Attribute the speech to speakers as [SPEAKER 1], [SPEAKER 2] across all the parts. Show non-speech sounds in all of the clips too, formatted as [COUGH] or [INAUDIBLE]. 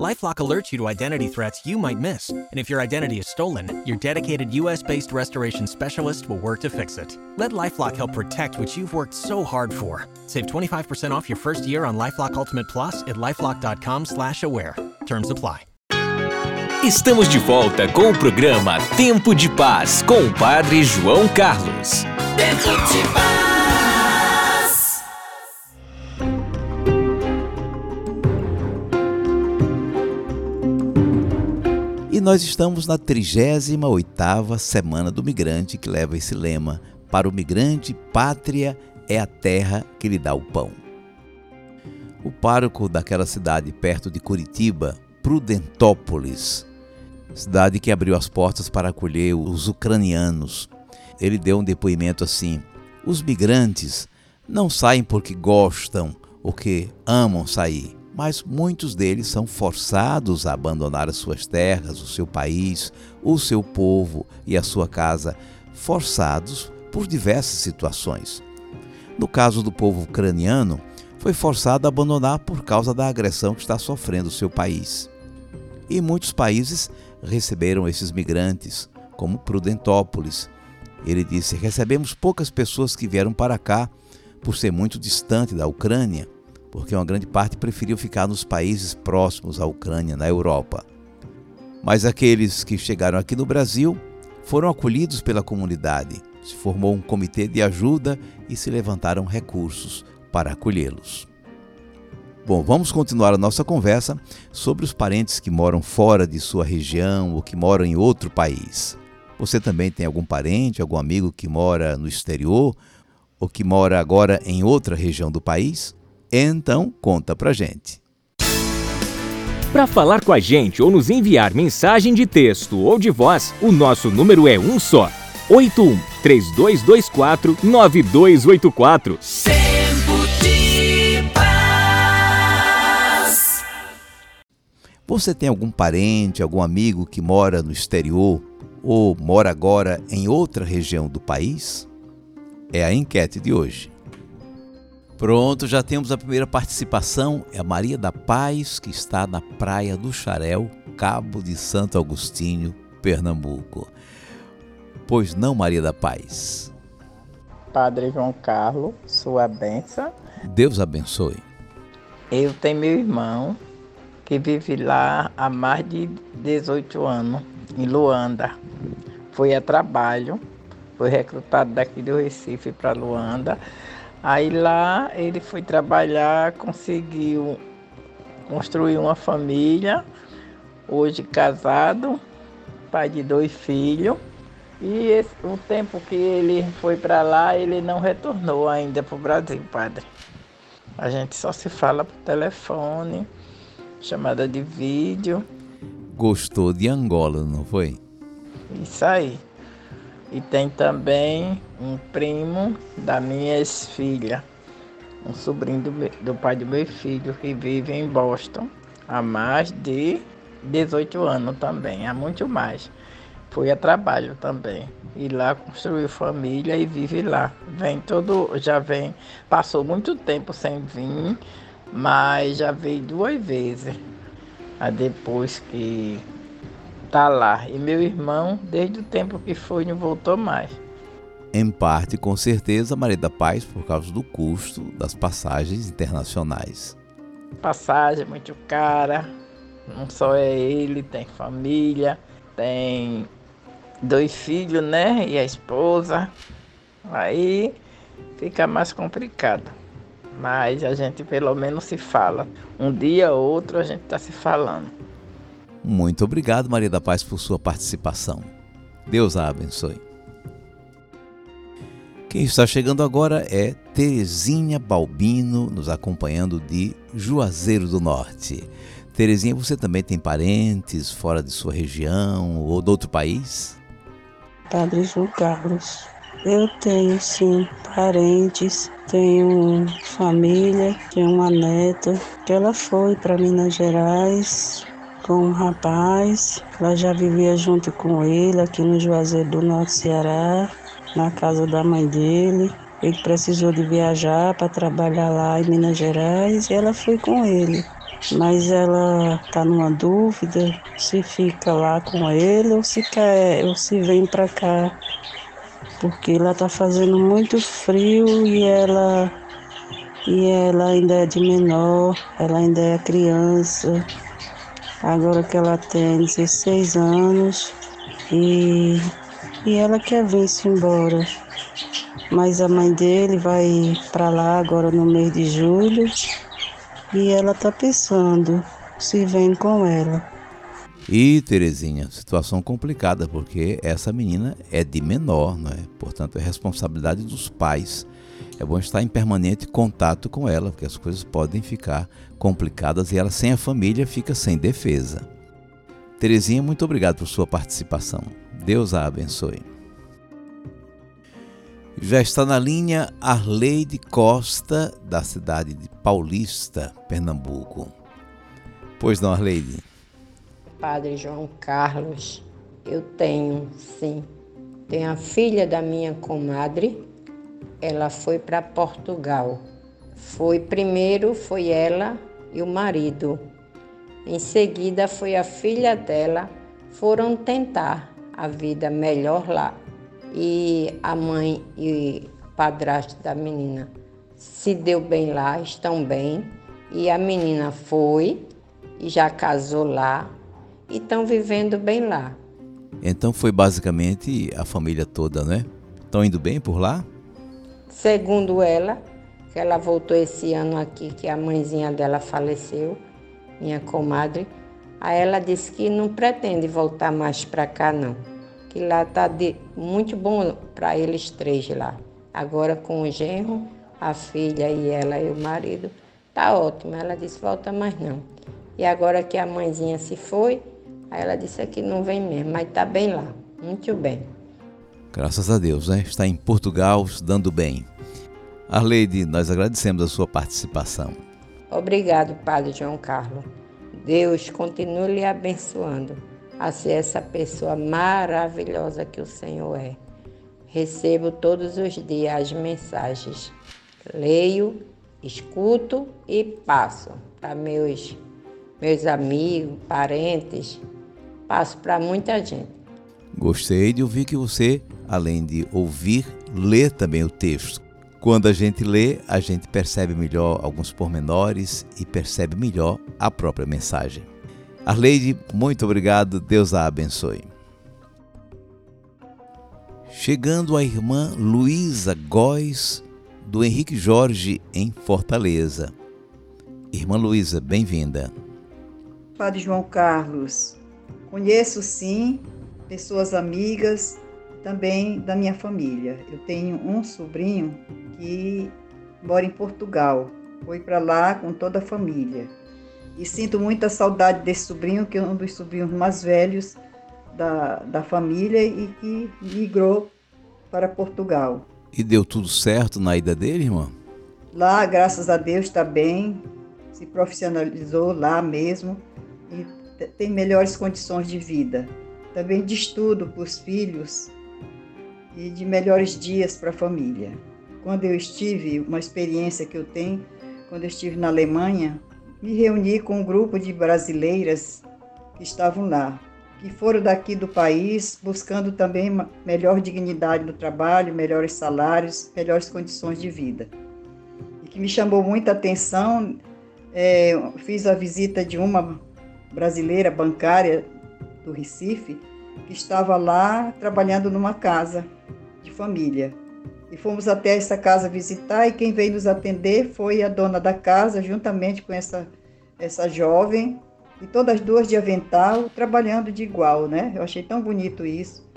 [SPEAKER 1] LifeLock alerts you to identity threats you might miss, and if your identity is stolen, your dedicated U.S.-based restoration specialist will work to fix it. Let LifeLock help protect what you've worked so hard for. Save 25% off your first year on LifeLock Ultimate Plus at lifeLock.com/aware. Terms apply.
[SPEAKER 2] Estamos de volta com o programa Tempo de Paz com o Padre João Carlos.
[SPEAKER 3] Tempo de Paz.
[SPEAKER 4] Nós estamos na 38ª Semana do Migrante, que leva esse lema: Para o migrante, pátria é a terra que lhe dá o pão. O pároco daquela cidade perto de Curitiba, Prudentópolis, cidade que abriu as portas para acolher os ucranianos. Ele deu um depoimento assim: os migrantes não saem porque gostam ou que amam sair, mas muitos deles são forçados a abandonar as suas terras, o seu país, o seu povo e a sua casa, forçados por diversas situações. No caso do povo ucraniano, foi forçado a abandonar por causa da agressão que está sofrendo o seu país. E muitos países receberam esses migrantes, como Prudentópolis. Ele disse: Recebemos poucas pessoas que vieram para cá por ser muito distante da Ucrânia, porque uma grande parte preferiu ficar nos países próximos à Ucrânia, na Europa. Mas aqueles que chegaram aqui no Brasil foram acolhidos pela comunidade. Se formou um comitê de ajuda e se levantaram recursos para acolhê-los. Bom, vamos continuar a nossa conversa sobre os parentes que moram fora de sua região ou que moram em outro país. Você também tem algum parente, algum amigo que mora no exterior ou que mora agora em outra região do país? Então, conta pra gente.
[SPEAKER 2] Para falar com a gente ou nos enviar mensagem de texto ou de voz, o nosso número é um só: 81 3224 9284.
[SPEAKER 3] Tempo de paz.
[SPEAKER 4] Você tem algum parente, algum amigo que mora no exterior ou mora agora em outra região do país? É a enquete de hoje. Pronto, já temos a primeira participação. É a Maria da Paz, que está na Praia do Xarel, Cabo de Santo Agostinho, Pernambuco. Pois não, Maria da Paz?
[SPEAKER 5] Padre João Carlos, sua benção.
[SPEAKER 4] Deus abençoe.
[SPEAKER 5] Eu tenho meu irmão que vive lá há mais de 18 anos, em Luanda. Foi a trabalho, foi recrutado daqui do Recife para Luanda. Aí lá ele foi trabalhar, conseguiu construir uma família, hoje casado, pai de dois filhos. E esse, o tempo que ele foi para lá, ele não retornou ainda para o Brasil, padre. A gente só se fala por telefone, chamada de vídeo.
[SPEAKER 4] Gostou de Angola, não foi?
[SPEAKER 5] Isso aí. E tem também um primo da minha ex-filha, um sobrinho do, meu- do pai do meu filho, que vive em Boston há mais de 18 anos também, há muito mais. Foi a trabalho também. E lá construiu família e vive lá. Vem todo, já vem, passou muito tempo sem vir, mas já veio duas vezes. Depois que tá lá. E meu irmão, desde o tempo que foi, não voltou mais.
[SPEAKER 4] Em parte, com certeza, Maria da Paz, por causa do custo das passagens internacionais.
[SPEAKER 5] Passagem muito cara. Não só é ele, tem família, tem dois filhos, né? E a esposa. Aí fica mais complicado. Mas a gente pelo menos se fala. Um dia ou outro a gente está se falando.
[SPEAKER 4] Muito obrigado, Maria da Paz, por sua participação. Deus a abençoe. Quem está chegando agora é Terezinha Balbino, nos acompanhando de Juazeiro do Norte. Terezinha, você também tem parentes fora de sua região ou de outro país?
[SPEAKER 6] Padre João Carlos. Eu tenho sim parentes, tenho família, tenho uma neta que ela foi para Minas Gerais com um rapaz. Ela já vivia junto com ele aqui no Juazeiro do Norte Ceará, na casa da mãe dele. Ele precisou de viajar para trabalhar lá em Minas Gerais e ela foi com ele. Mas ela está numa dúvida se fica lá com ele ou se quer, ou se vem para cá. Porque lá está fazendo muito frio e ela e ela ainda é de menor, ela ainda é criança. Agora que ela tem 16 anos e, e ela quer vir-se embora. Mas a mãe dele vai para lá agora no mês de julho e ela tá pensando se vem com ela.
[SPEAKER 4] E Terezinha, situação complicada porque essa menina é de menor, não é? Portanto, é responsabilidade dos pais. É bom estar em permanente contato com ela, porque as coisas podem ficar complicadas e ela sem a família fica sem defesa. Terezinha, muito obrigado por sua participação. Deus a abençoe. Já está na linha Arleide Costa, da cidade de Paulista, Pernambuco. Pois não, Arleide?
[SPEAKER 7] Padre João Carlos, eu tenho, sim. Tenho a filha da minha comadre, ela foi para Portugal. Foi primeiro foi ela e o marido. Em seguida foi a filha dela, foram tentar a vida melhor lá e a mãe e padrasto da menina se deu bem lá, estão bem. E a menina foi e já casou lá e estão vivendo bem lá.
[SPEAKER 4] Então foi basicamente a família toda, né? Estão indo bem por lá?
[SPEAKER 7] Segundo ela, que ela voltou esse ano aqui, que a mãezinha dela faleceu, minha comadre, aí ela disse que não pretende voltar mais para cá não que lá está muito bom para eles três lá. Agora com o genro, a filha e ela e o marido, tá ótimo. Ela disse, volta mais não. E agora que a mãezinha se foi, aí ela disse que não vem mesmo, mas tá bem lá, muito bem.
[SPEAKER 4] Graças a Deus, né? Está em Portugal, dando bem. Arleide, nós agradecemos a sua participação.
[SPEAKER 7] Obrigado, Padre João Carlos. Deus continue lhe abençoando a ser essa pessoa maravilhosa que o Senhor é. Recebo todos os dias as mensagens, leio, escuto e passo para meus, meus amigos, parentes, passo para muita gente.
[SPEAKER 4] Gostei de ouvir que você, além de ouvir, lê também o texto. Quando a gente lê, a gente percebe melhor alguns pormenores e percebe melhor a própria mensagem. Arleide, muito obrigado, Deus a abençoe. Chegando a irmã Luísa Góes, do Henrique Jorge, em Fortaleza. Irmã Luísa, bem-vinda.
[SPEAKER 8] Padre João Carlos, conheço sim pessoas amigas também da minha família. Eu tenho um sobrinho que mora em Portugal, foi para lá com toda a família. E sinto muita saudade desse sobrinho, que é um dos sobrinhos mais velhos da, da família e que migrou para Portugal.
[SPEAKER 4] E deu tudo certo na ida dele, irmã?
[SPEAKER 8] Lá, graças a Deus, está bem, se profissionalizou lá mesmo e tem melhores condições de vida. Também de estudo para os filhos e de melhores dias para a família. Quando eu estive, uma experiência que eu tenho, quando eu estive na Alemanha, me reuni com um grupo de brasileiras que estavam lá, que foram daqui do país buscando também melhor dignidade no trabalho, melhores salários, melhores condições de vida. E que me chamou muita atenção, é, fiz a visita de uma brasileira bancária do Recife, que estava lá trabalhando numa casa de família. E fomos até essa casa visitar e quem veio nos atender foi a dona da casa, juntamente com essa, essa jovem, e todas as duas de avental, trabalhando de igual, né? Eu achei tão bonito isso.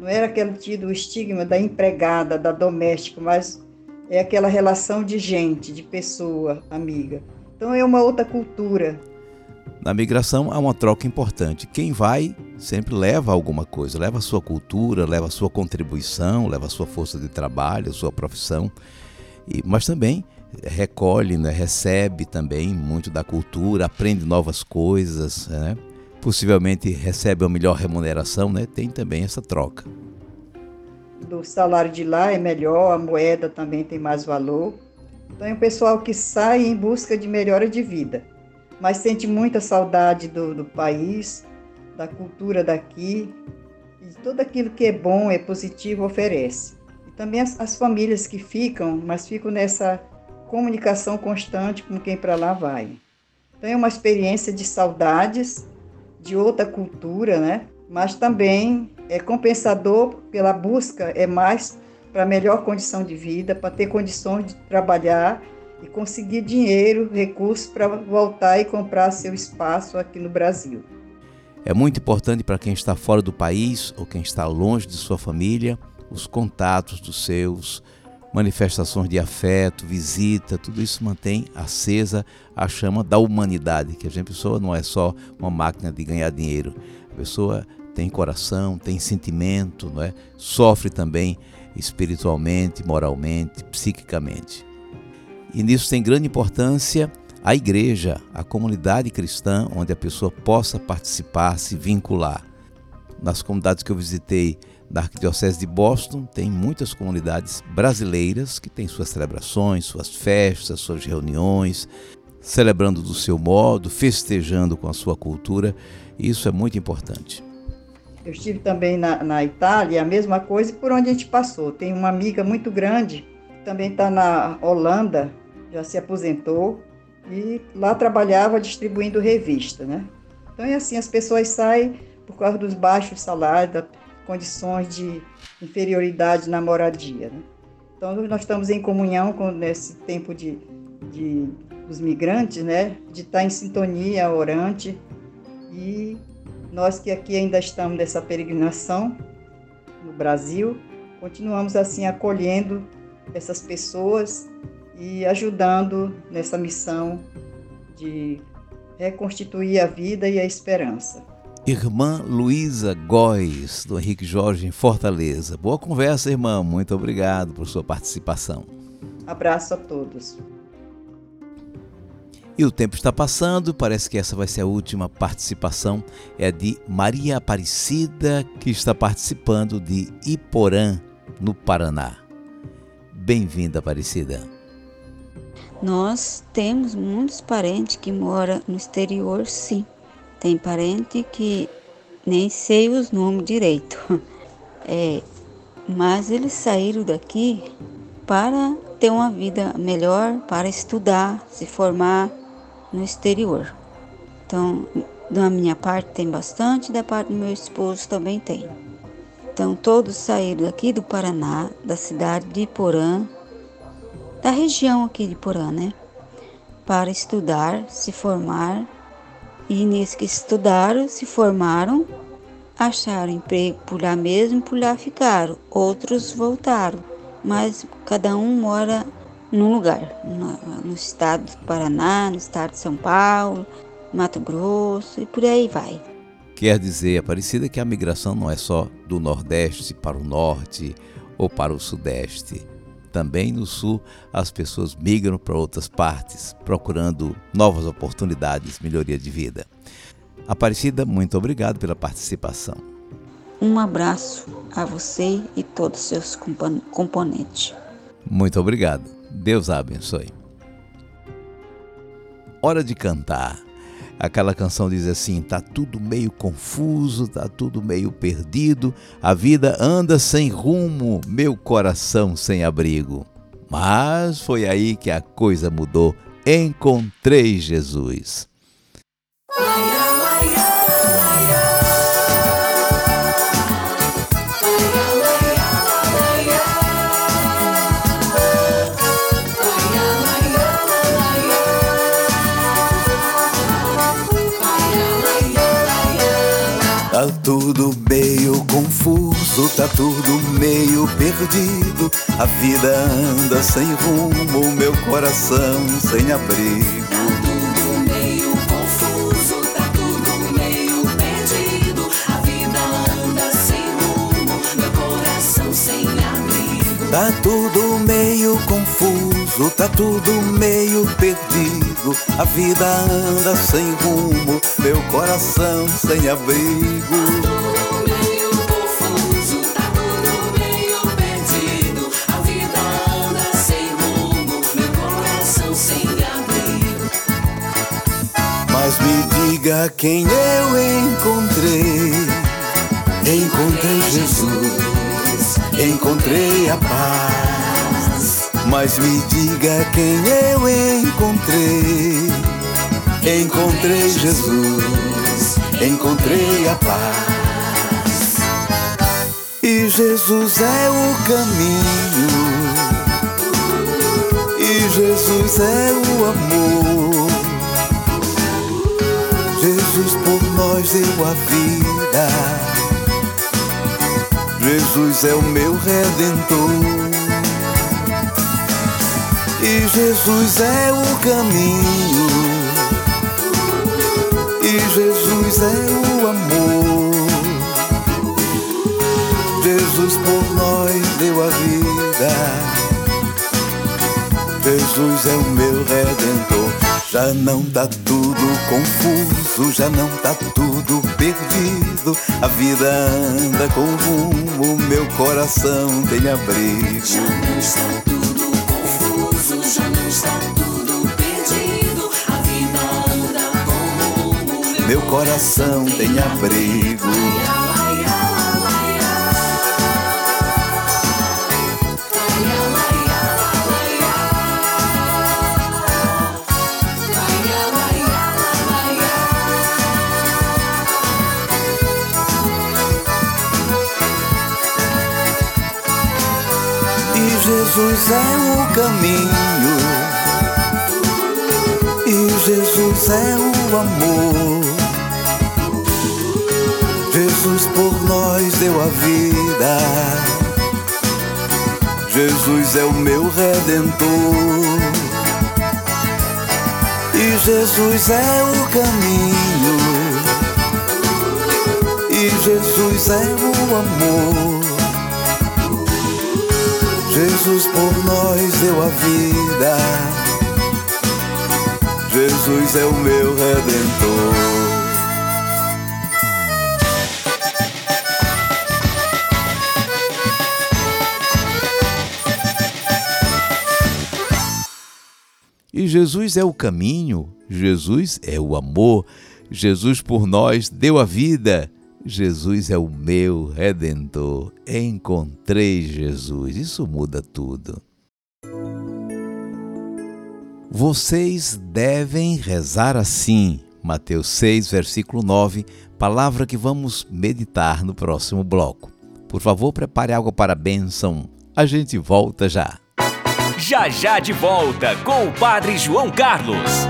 [SPEAKER 8] Não era aquele tido o estigma da empregada, da doméstica, mas é aquela relação de gente, de pessoa, amiga. Então é uma outra cultura,
[SPEAKER 4] na migração há uma troca importante. Quem vai sempre leva alguma coisa, leva a sua cultura, leva a sua contribuição, leva a sua força de trabalho, a sua profissão, e, mas também recolhe, né, recebe também muito da cultura, aprende novas coisas, né? possivelmente recebe uma melhor remuneração, né? Tem também essa troca.
[SPEAKER 8] Do salário de lá é melhor, a moeda também tem mais valor. Então é um pessoal que sai em busca de melhora de vida, mas sente muita saudade do, do país, da cultura daqui, e tudo aquilo que é bom, é positivo, oferece. E também as, as famílias que ficam, mas ficam nessa comunicação constante com quem para lá vai. Então é uma experiência de saudades, de outra cultura, né? Mas também é compensador pela busca, é mais para melhor condição de vida, para ter condições de trabalhar e conseguir dinheiro, recursos para voltar e comprar seu espaço aqui no Brasil.
[SPEAKER 4] É muito importante para quem está fora do país ou quem está longe de sua família, os contatos dos seus, manifestações de afeto, visita, tudo isso mantém acesa a chama da humanidade, que a gente pessoa não é só uma máquina de ganhar dinheiro. A pessoa tem coração, tem sentimento, não é? Sofre também espiritualmente, moralmente, psiquicamente. E nisso tem grande importância a igreja, a comunidade cristã, onde a pessoa possa participar, se vincular. Nas comunidades que eu visitei da Arquidiocese de Boston, tem muitas comunidades brasileiras que têm suas celebrações, suas festas, suas reuniões, celebrando do seu modo, festejando com a sua cultura. Isso é muito importante.
[SPEAKER 8] Eu estive também na, na Itália, a mesma coisa por onde a gente passou. Tem uma amiga muito grande, que também está na Holanda, já se aposentou, e lá trabalhava distribuindo revista, né? Então é assim, as pessoas saem por causa dos baixos salários, das condições de inferioridade na moradia, né? Então nós estamos em comunhão com nesse tempo de, de dos migrantes, né? De estar em sintonia, orante e nós que aqui ainda estamos nessa peregrinação no Brasil, continuamos assim acolhendo essas pessoas e ajudando nessa missão de reconstituir a vida e a esperança.
[SPEAKER 4] Irmã Luísa Góes, do Henrique Jorge, em Fortaleza. Boa conversa, irmã. Muito obrigado por sua participação.
[SPEAKER 8] Abraço a todos.
[SPEAKER 4] E o tempo está passando, parece que essa vai ser a última participação. É de Maria Aparecida, que está participando de Iporã, no Paraná. Bem-vinda, Aparecida.
[SPEAKER 9] Nós temos muitos parentes que moram no exterior, sim. Tem parente que nem sei os nomes direito. [LAUGHS] É, mas eles saíram daqui para ter uma vida melhor, para estudar, se formar no exterior. Então, da minha parte tem bastante, da parte do meu esposo também tem. Então, todos saíram daqui do Paraná, da cidade de Porã, da região aqui de Porã, né? Para estudar, se formar. E nesse que estudaram, se formaram, acharam emprego por lá mesmo, por lá ficaram. Outros voltaram, mas cada um mora num lugar, no, no estado do Paraná, no estado de São Paulo, Mato Grosso e por aí vai.
[SPEAKER 4] Quer dizer, Aparecida, que a migração não é só do Nordeste para o Norte ou para o Sudeste. Também no Sul, as pessoas migram para outras partes, procurando novas oportunidades, melhoria de vida. Aparecida, muito obrigado pela participação.
[SPEAKER 9] Um abraço a você e todos os seus componentes.
[SPEAKER 4] Muito obrigado. Deus a abençoe. Hora de cantar. Aquela canção diz assim: tá tudo meio confuso, tá tudo meio perdido, a vida anda sem rumo, meu coração sem abrigo. Mas foi aí que a coisa mudou. Encontrei Jesus.
[SPEAKER 10] Tudo meio confuso, tá tudo meio perdido. A vida anda sem rumo, meu coração sem abrigo.
[SPEAKER 3] Tá tudo meio confuso, tá tudo meio perdido. A vida anda sem rumo, meu coração sem abrigo.
[SPEAKER 10] Tá tudo meio confuso,
[SPEAKER 11] confuso, tá tudo meio perdido. A vida anda sem rumo, meu coração sem abrigo.
[SPEAKER 4] Mas me diga quem eu encontrei. Encontrei Jesus, encontrei a paz. Mas me diga quem eu encontrei. Encontrei Jesus, encontrei a paz. E Jesus é o caminho. E Jesus é o amor. Jesus por nós deu a vida. Jesus é o meu redentor. E Jesus é o caminho. E Jesus é o amor. Jesus por nós deu a vida. Jesus é o meu redentor. Já não tá tudo confuso, já não tá tudo perdido. A vida anda com rumo, meu coração tem abrigo. Meu coração tem abrigo. E Jesus é o caminho. E Jesus é o amor. Jesus por nós deu a vida. Jesus é o meu redentor. E Jesus é o caminho. E Jesus é o amor. Jesus por nós deu a vida. Jesus é o meu redentor.
[SPEAKER 12] E Jesus é o caminho, Jesus é o amor, Jesus por nós deu a vida, Jesus é o meu redentor. Encontrei Jesus, isso muda tudo. Vocês devem rezar assim, Mateus 6, versículo 9, palavra que vamos meditar no próximo bloco. Por favor, prepare algo para a bênção. A gente volta já.
[SPEAKER 2] Já já de volta com o Padre João Carlos.